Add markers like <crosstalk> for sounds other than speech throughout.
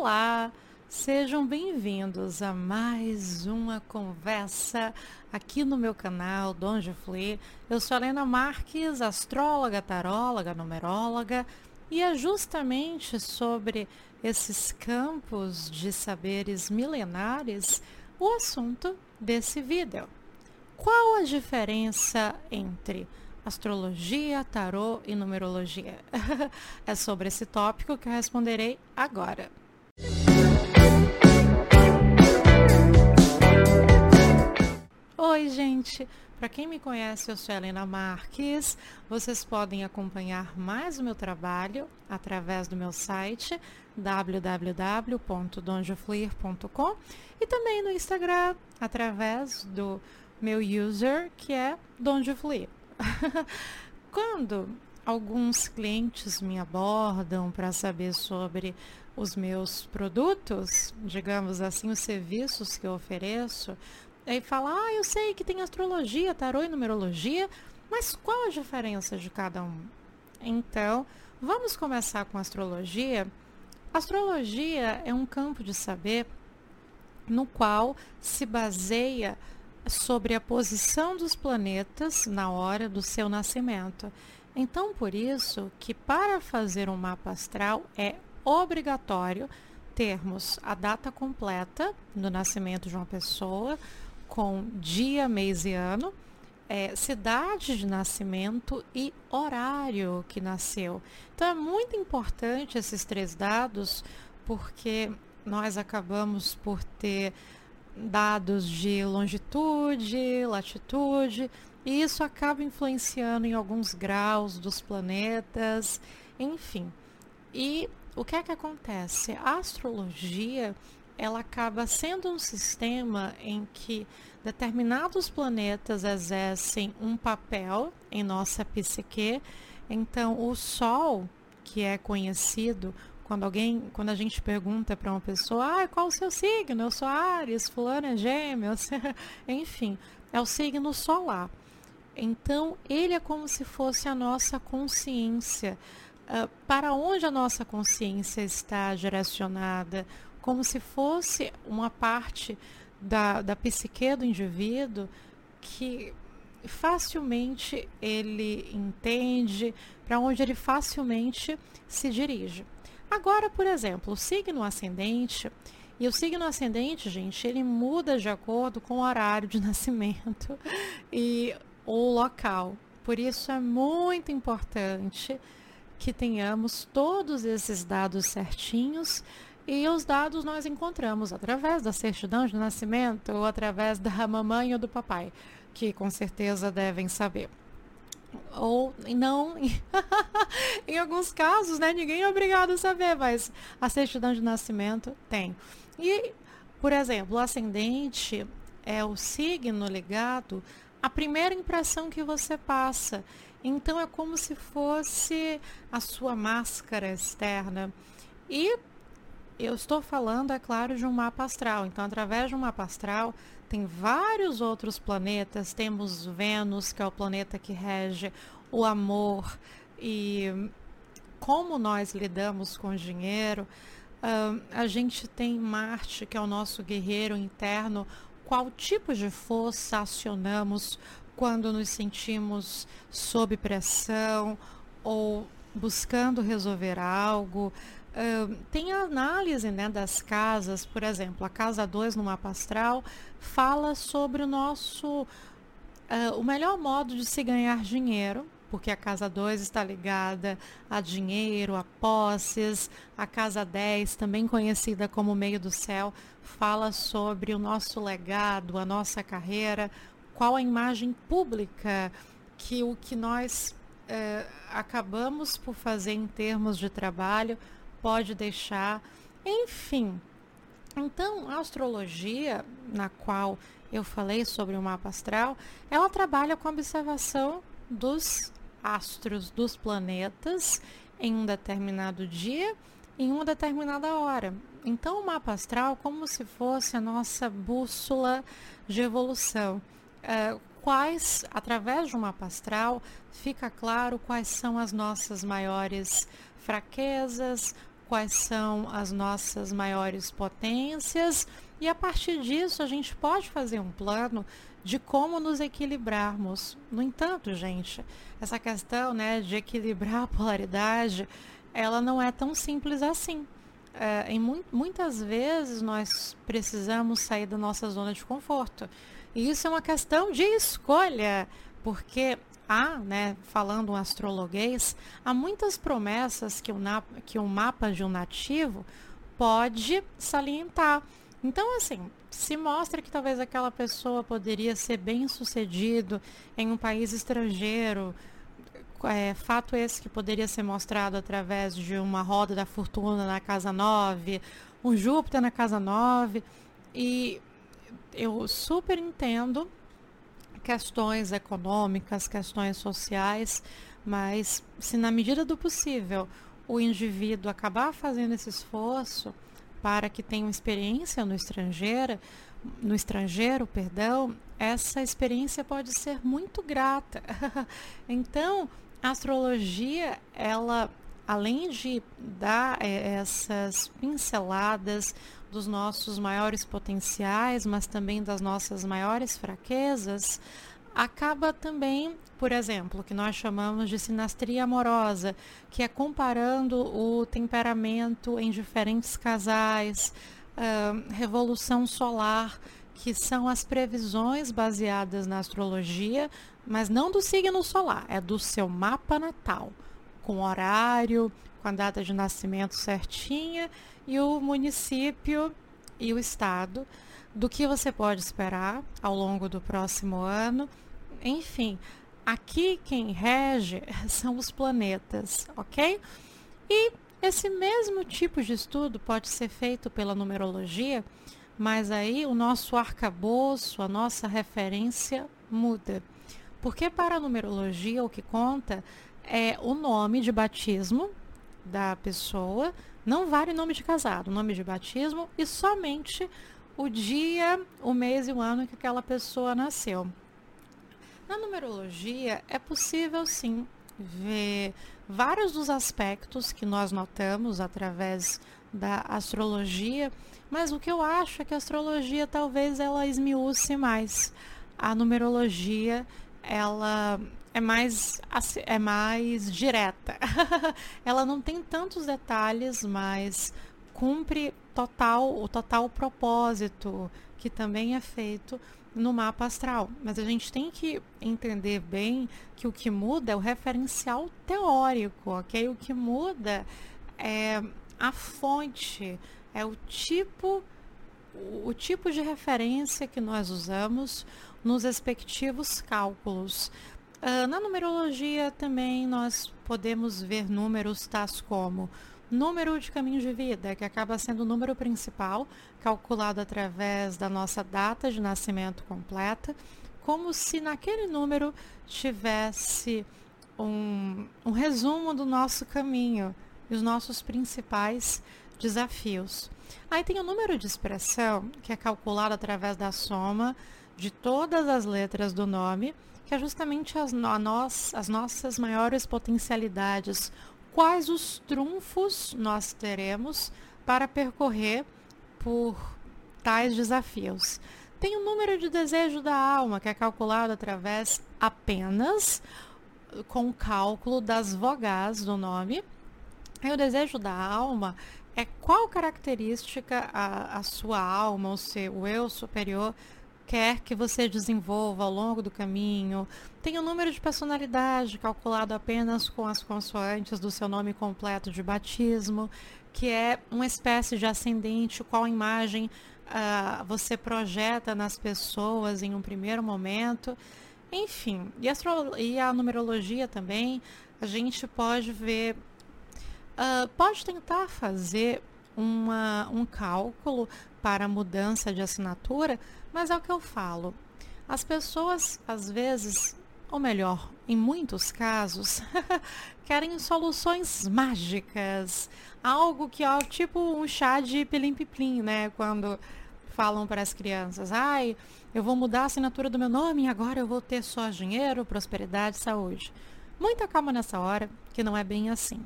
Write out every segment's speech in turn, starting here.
Olá, sejam bem-vindos a mais uma conversa aqui no meu canal Donde Flee. Eu sou a Helena Marques, astróloga, taróloga, numeróloga, e é justamente sobre esses campos de saberes milenares o assunto desse vídeo. Qual a diferença entre astrologia, tarô e numerologia? <laughs> é sobre esse tópico que eu responderei agora. Oi, gente! Para quem me conhece, eu sou Helena Marques. Vocês podem acompanhar mais o meu trabalho através do meu site www.donjoflir.com e também no Instagram através do meu user que é Donjoflir. <laughs> Quando alguns clientes me abordam para saber sobre os meus produtos, digamos assim, os serviços que eu ofereço, aí fala, ah, eu sei que tem astrologia, tarô e numerologia, mas qual a diferença de cada um? Então, vamos começar com astrologia. Astrologia é um campo de saber no qual se baseia sobre a posição dos planetas na hora do seu nascimento. Então, por isso que para fazer um mapa astral é obrigatório termos a data completa do nascimento de uma pessoa, com dia, mês e ano, é, cidade de nascimento e horário que nasceu. Então é muito importante esses três dados, porque nós acabamos por ter dados de longitude, latitude, e isso acaba influenciando em alguns graus dos planetas, enfim. E o que é que acontece? A astrologia ela acaba sendo um sistema em que determinados planetas exercem um papel em nossa psique. Então, o Sol, que é conhecido quando alguém, quando a gente pergunta para uma pessoa, ah, qual o seu signo? Eu sou Ares, fulano é gêmeos, <laughs> enfim, é o signo solar. Então, ele é como se fosse a nossa consciência. Uh, para onde a nossa consciência está direcionada? Como se fosse uma parte da, da psique do indivíduo que facilmente ele entende, para onde ele facilmente se dirige. Agora, por exemplo, o signo ascendente, e o signo ascendente, gente, ele muda de acordo com o horário de <laughs> nascimento e o local. Por isso é muito importante que tenhamos todos esses dados certinhos e os dados nós encontramos através da certidão de nascimento ou através da mamãe ou do papai, que com certeza devem saber ou não, <laughs> em alguns casos, né, ninguém é obrigado a saber, mas a certidão de nascimento tem. E, por exemplo, o ascendente é o signo ligado à primeira impressão que você passa. Então é como se fosse a sua máscara externa. E eu estou falando, é claro, de um mapa astral. Então, através de um mapa astral, tem vários outros planetas. Temos Vênus, que é o planeta que rege o amor e como nós lidamos com o dinheiro. Uh, a gente tem Marte, que é o nosso guerreiro interno. Qual tipo de força acionamos quando nos sentimos sob pressão ou buscando resolver algo? Uh, tem análise né, das casas, por exemplo, a casa 2 no mapa astral fala sobre o nosso uh, o melhor modo de se ganhar dinheiro, porque a casa 2 está ligada a dinheiro, a posses, a casa 10, também conhecida como meio do céu, fala sobre o nosso legado, a nossa carreira, qual a imagem pública que o que nós uh, acabamos por fazer em termos de trabalho pode deixar, enfim. Então, a astrologia, na qual eu falei sobre o mapa astral, ela trabalha com a observação dos astros, dos planetas, em um determinado dia, em uma determinada hora. Então, o mapa astral, como se fosse a nossa bússola de evolução. É, quais, através de um mapa astral, fica claro quais são as nossas maiores fraquezas, quais são as nossas maiores potências e a partir disso a gente pode fazer um plano de como nos equilibrarmos. No entanto, gente, essa questão né, de equilibrar a polaridade, ela não é tão simples assim. É, em mu muitas vezes nós precisamos sair da nossa zona de conforto. E isso é uma questão de escolha, porque há, né, falando um astrologuês, há muitas promessas que, o que um mapa de um nativo pode salientar. Então, assim, se mostra que talvez aquela pessoa poderia ser bem sucedido em um país estrangeiro, é, fato esse que poderia ser mostrado através de uma roda da fortuna na casa 9, um Júpiter na casa 9, e eu super entendo questões econômicas, questões sociais, mas se na medida do possível o indivíduo acabar fazendo esse esforço para que tenha uma experiência no estrangeiro, no estrangeiro, perdão, essa experiência pode ser muito grata. <laughs> então, a astrologia, ela além de dar é, essas pinceladas dos nossos maiores potenciais, mas também das nossas maiores fraquezas, acaba também, por exemplo, que nós chamamos de sinastria amorosa, que é comparando o temperamento em diferentes casais, uh, revolução solar, que são as previsões baseadas na astrologia, mas não do signo solar, é do seu mapa natal, com horário, com a data de nascimento certinha e o município e o estado do que você pode esperar ao longo do próximo ano. Enfim, aqui quem rege <laughs> são os planetas, ok? E esse mesmo tipo de estudo pode ser feito pela numerologia, mas aí o nosso arcabouço, a nossa referência muda. Porque para a numerologia o que conta é o nome de batismo da pessoa, não vale nome de casado, nome de batismo e somente o dia, o mês e o ano que aquela pessoa nasceu. Na numerologia é possível sim ver vários dos aspectos que nós notamos através da astrologia, mas o que eu acho é que a astrologia talvez ela esmiúce mais. A numerologia ela é mais, é mais direta. <laughs> ela não tem tantos detalhes, mas cumpre total, o total propósito que também é feito no mapa astral. Mas a gente tem que entender bem que o que muda é o referencial teórico, ok? O que muda é a fonte, é o tipo o tipo de referência que nós usamos nos respectivos cálculos. Uh, na numerologia também nós podemos ver números tais como número de caminho de vida, que acaba sendo o número principal, calculado através da nossa data de nascimento completa, como se naquele número tivesse um, um resumo do nosso caminho e os nossos principais desafios. Aí tem o número de expressão, que é calculado através da soma de todas as letras do nome que é justamente as, a nós, as nossas maiores potencialidades. Quais os trunfos nós teremos para percorrer por tais desafios? Tem o número de desejo da alma, que é calculado através apenas com o cálculo das vogais do nome. E o desejo da alma é qual característica a, a sua alma, o seu eu superior, quer que você desenvolva ao longo do caminho. Tem o número de personalidade calculado apenas com as consoantes do seu nome completo de batismo, que é uma espécie de ascendente, qual imagem uh, você projeta nas pessoas em um primeiro momento. Enfim, e, e a numerologia também, a gente pode ver, uh, pode tentar fazer uma, um cálculo para a mudança de assinatura, mas é o que eu falo. As pessoas, às vezes, ou melhor, em muitos casos, <laughs> querem soluções mágicas. Algo que, ó, tipo um chá de pilim-piplim, né? Quando falam para as crianças, ai, eu vou mudar a assinatura do meu nome e agora eu vou ter só dinheiro, prosperidade, saúde. Muita calma nessa hora, que não é bem assim.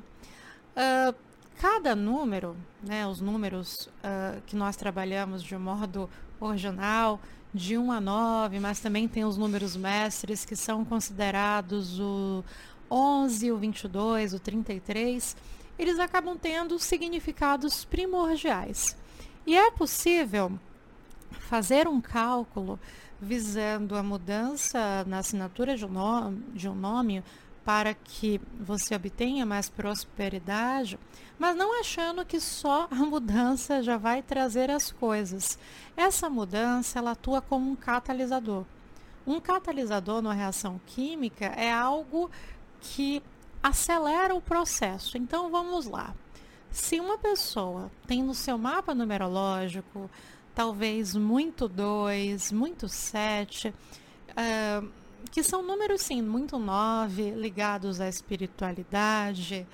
Uh, cada número, né, os números uh, que nós trabalhamos de modo original, de 1 a 9, mas também tem os números mestres que são considerados o 11, o 22, o 33, eles acabam tendo significados primordiais. E é possível fazer um cálculo visando a mudança na assinatura de um nome, de um nome para que você obtenha mais prosperidade, mas não achando que só a mudança já vai trazer as coisas. Essa mudança ela atua como um catalisador. Um catalisador numa reação química é algo que acelera o processo. Então vamos lá. Se uma pessoa tem no seu mapa numerológico talvez muito 2, muito 7, uh, que são números, sim, muito nove, ligados à espiritualidade,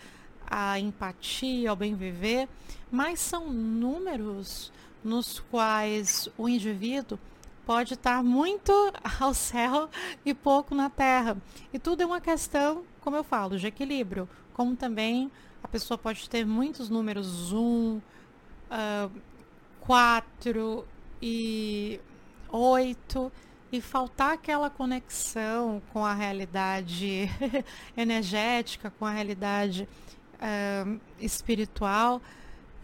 à empatia, ao bem viver, mas são números nos quais o indivíduo pode estar muito <laughs> ao céu e pouco na terra. E tudo é uma questão, como eu falo, de equilíbrio. Como também a pessoa pode ter muitos números 1, 4 e 8 e faltar aquela conexão com a realidade <laughs> energética, com a realidade uh, espiritual.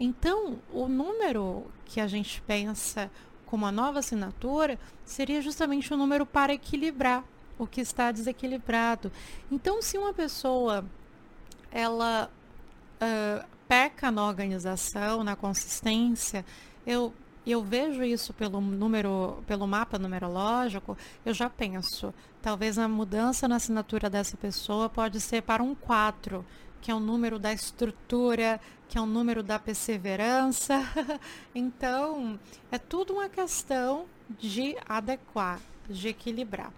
Então, o número que a gente pensa como a nova assinatura seria justamente o um número para equilibrar o que está desequilibrado. Então, se uma pessoa ela uh, peca na organização, na consistência, eu e eu vejo isso pelo número, pelo mapa numerológico, eu já penso, talvez a mudança na assinatura dessa pessoa pode ser para um 4, que é o número da estrutura, que é o número da perseverança. <laughs> então, é tudo uma questão de adequar, de equilibrar.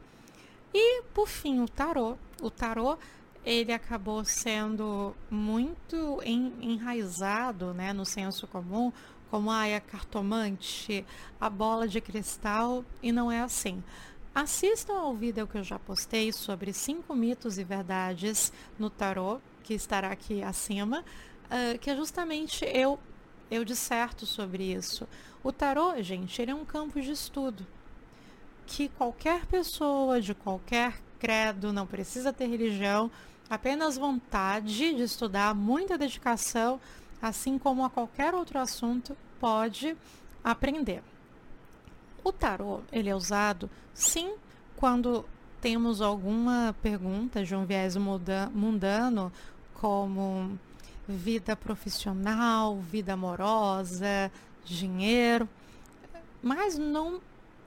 E, por fim, o tarô. O tarô ele acabou sendo muito enraizado né, no senso comum como é a cartomante, a bola de cristal, e não é assim. Assistam ao vídeo que eu já postei sobre cinco mitos e verdades no tarô, que estará aqui acima, uh, que é justamente eu eu disserto sobre isso. O tarô, gente, ele é um campo de estudo que qualquer pessoa de qualquer credo, não precisa ter religião, apenas vontade de estudar, muita dedicação, assim como a qualquer outro assunto, pode aprender. O tarô, ele é usado, sim, quando temos alguma pergunta de um viés mundano, como vida profissional, vida amorosa, dinheiro, mas não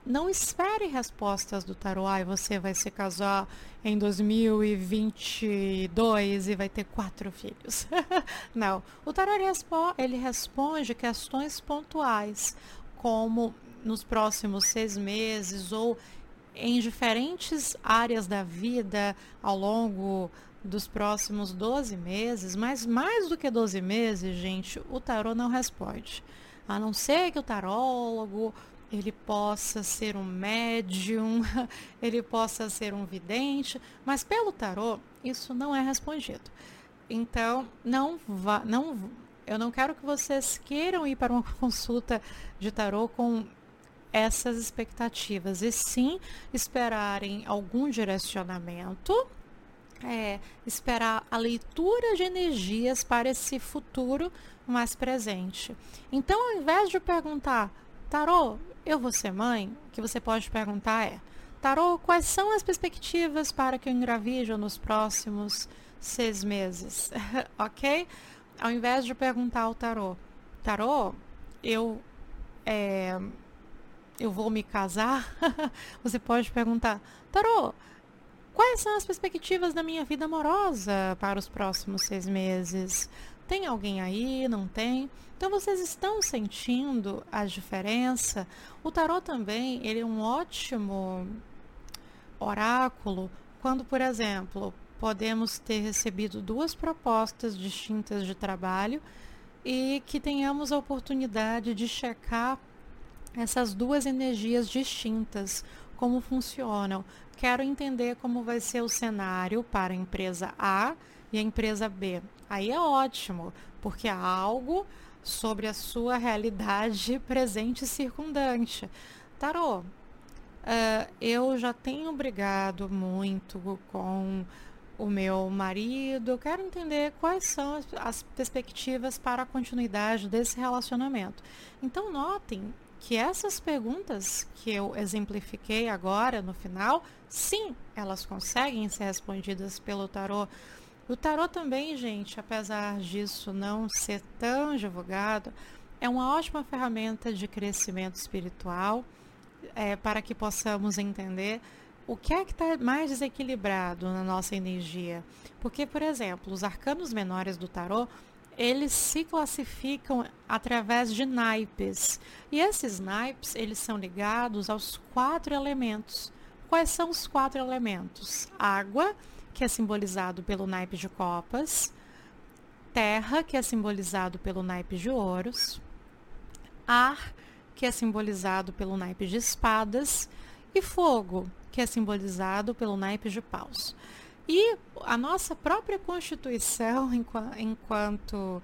não espere respostas do tarô. Ai, você vai se casar em 2022 e vai ter quatro filhos. <laughs> não. O tarô ele, respo ele responde questões pontuais, como nos próximos seis meses ou em diferentes áreas da vida ao longo dos próximos 12 meses, mas mais do que 12 meses, gente, o tarô não responde. A não ser que o tarólogo ele possa ser um médium, <laughs> ele possa ser um vidente, mas pelo tarô isso não é respondido. Então, não vá, não, eu não quero que vocês queiram ir para uma <laughs> consulta de tarô com essas expectativas, e sim esperarem algum direcionamento, é, esperar a leitura de energias para esse futuro mais presente. Então, ao invés de perguntar, Tarô, eu vou ser mãe? O que você pode perguntar é: Tarô, quais são as perspectivas para que eu engravide nos próximos seis meses? <laughs> ok? Ao invés de perguntar ao tarô: Tarô, eu. É, eu vou me casar? <laughs> você pode perguntar: Tarô, quais são as perspectivas da minha vida amorosa para os próximos seis meses? Tem alguém aí? Não tem? Então vocês estão sentindo a diferença? O tarot também, ele é um ótimo oráculo quando, por exemplo, podemos ter recebido duas propostas distintas de trabalho e que tenhamos a oportunidade de checar essas duas energias distintas, como funcionam. Quero entender como vai ser o cenário para a empresa A e a empresa B. Aí é ótimo, porque há algo sobre a sua realidade presente e circundante. Tarô, uh, eu já tenho brigado muito com o meu marido, eu quero entender quais são as, as perspectivas para a continuidade desse relacionamento. Então, notem que essas perguntas que eu exemplifiquei agora no final, sim, elas conseguem ser respondidas pelo tarô. O tarô também, gente, apesar disso não ser tão divulgado, é uma ótima ferramenta de crescimento espiritual é, para que possamos entender o que é que está mais desequilibrado na nossa energia. Porque, por exemplo, os arcanos menores do tarô, eles se classificam através de naipes. E esses naipes, eles são ligados aos quatro elementos. Quais são os quatro elementos? Água, que é simbolizado pelo naipe de copas. Terra, que é simbolizado pelo naipe de ouros. Ar, que é simbolizado pelo naipe de espadas. E fogo, que é simbolizado pelo naipe de paus. E a nossa própria constituição <laughs> enquanto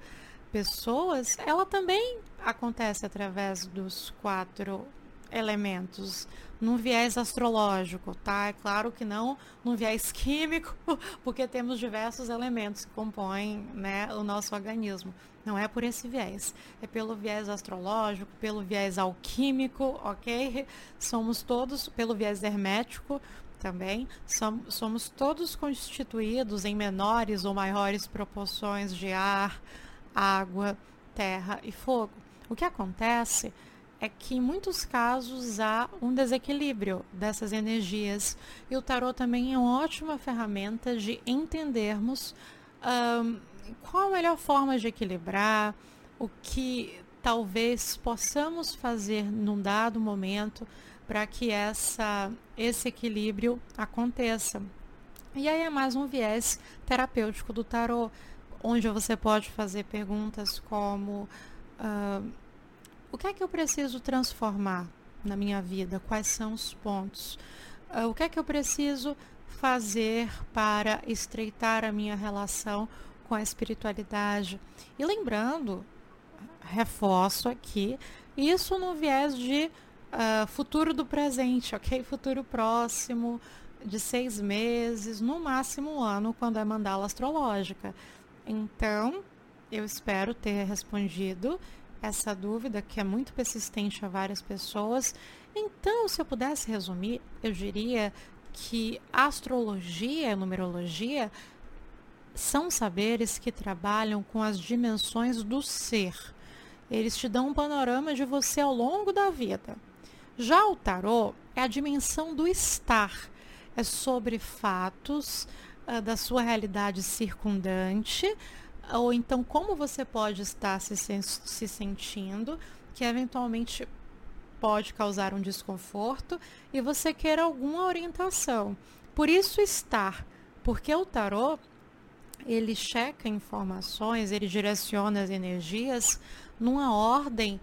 pessoas, ela também acontece através dos quatro elementos num viés astrológico, tá? É claro que não num viés <laughs> químico, porque temos diversos elementos que compõem né, o nosso organismo. Não é por esse viés, é pelo viés astrológico, pelo viés alquímico, ok? Somos todos, pelo viés hermético também, somos, somos todos constituídos em menores ou maiores proporções de ar, água, terra e fogo. O que acontece é que em muitos casos há um desequilíbrio dessas energias e o tarot também é uma ótima ferramenta de entendermos um, qual a melhor forma de equilibrar, o que talvez possamos fazer num dado momento para que essa, esse equilíbrio aconteça. E aí é mais um viés terapêutico do tarot, onde você pode fazer perguntas como uh, o que é que eu preciso transformar na minha vida? Quais são os pontos? Uh, o que é que eu preciso fazer para estreitar a minha relação com a espiritualidade? E lembrando, reforço aqui, isso no viés de uh, futuro do presente, ok? <laughs> Futuro próximo, de seis meses, no máximo um ano, quando é mandala astrológica. Então, eu espero ter respondido essa dúvida que é muito persistente a várias pessoas. Então, se eu pudesse resumir, eu diria que astrologia e numerologia são saberes que trabalham com as dimensões do ser. Eles te dão um panorama de você ao longo da vida. Já o tarô é a dimensão do estar, é sobre fatos uh, da sua realidade circundante, ou então como você pode estar se, se sentindo, que eventualmente pode causar um desconforto e você quer alguma orientação. Por isso estar, porque o tarô ele checa informações, ele direciona as energias numa ordem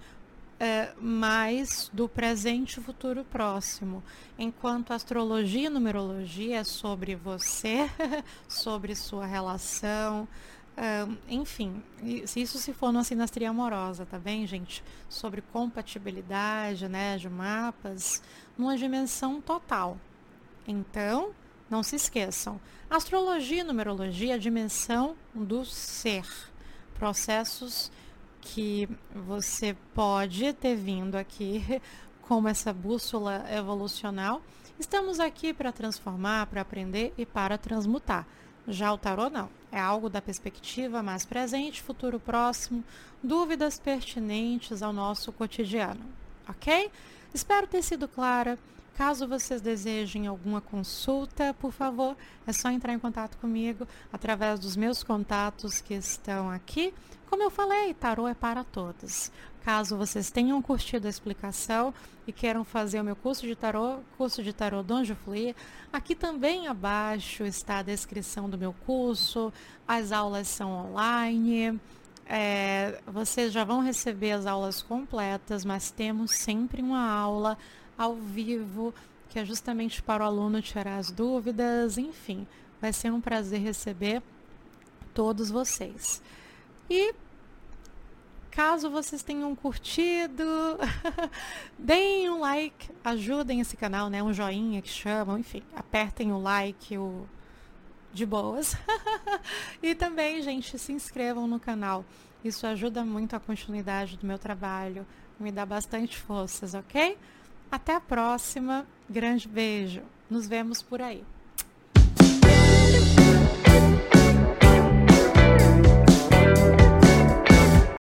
é, mais do presente e futuro próximo. Enquanto astrologia e numerologia é sobre você, <laughs> sobre sua relação, enfim, se isso se for numa sinastria amorosa, tá bem, gente? Sobre compatibilidade, né, de mapas, numa dimensão total. Então, não se esqueçam, astrologia e numerologia é a dimensão do ser, processos que você pode ter vindo aqui <laughs> como essa bússola evolucional. Estamos aqui para transformar, para aprender e para transmutar. Já o tarô não. É algo da perspectiva mais presente, futuro próximo, dúvidas pertinentes ao nosso cotidiano. Ok? Espero ter sido clara. Caso vocês desejem alguma consulta, por favor, é só entrar em contato comigo através dos meus contatos que estão aqui. Como eu falei, tarô é para todos. Caso vocês tenham curtido a explicação e queiram fazer o meu curso de tarô, curso de tarô Donjo Fluir, aqui também abaixo está a descrição do meu curso. As aulas são online. É, vocês já vão receber as aulas completas, mas temos sempre uma aula ao vivo, que é justamente para o aluno tirar as dúvidas, enfim, vai ser um prazer receber todos vocês. E Caso vocês tenham curtido, <laughs> deem um like, ajudem esse canal, né? Um joinha que chamam, enfim, apertem o like, o de boas. <laughs> e também, gente, se inscrevam no canal. Isso ajuda muito a continuidade do meu trabalho, me dá bastante forças, ok? Até a próxima. Grande beijo. Nos vemos por aí.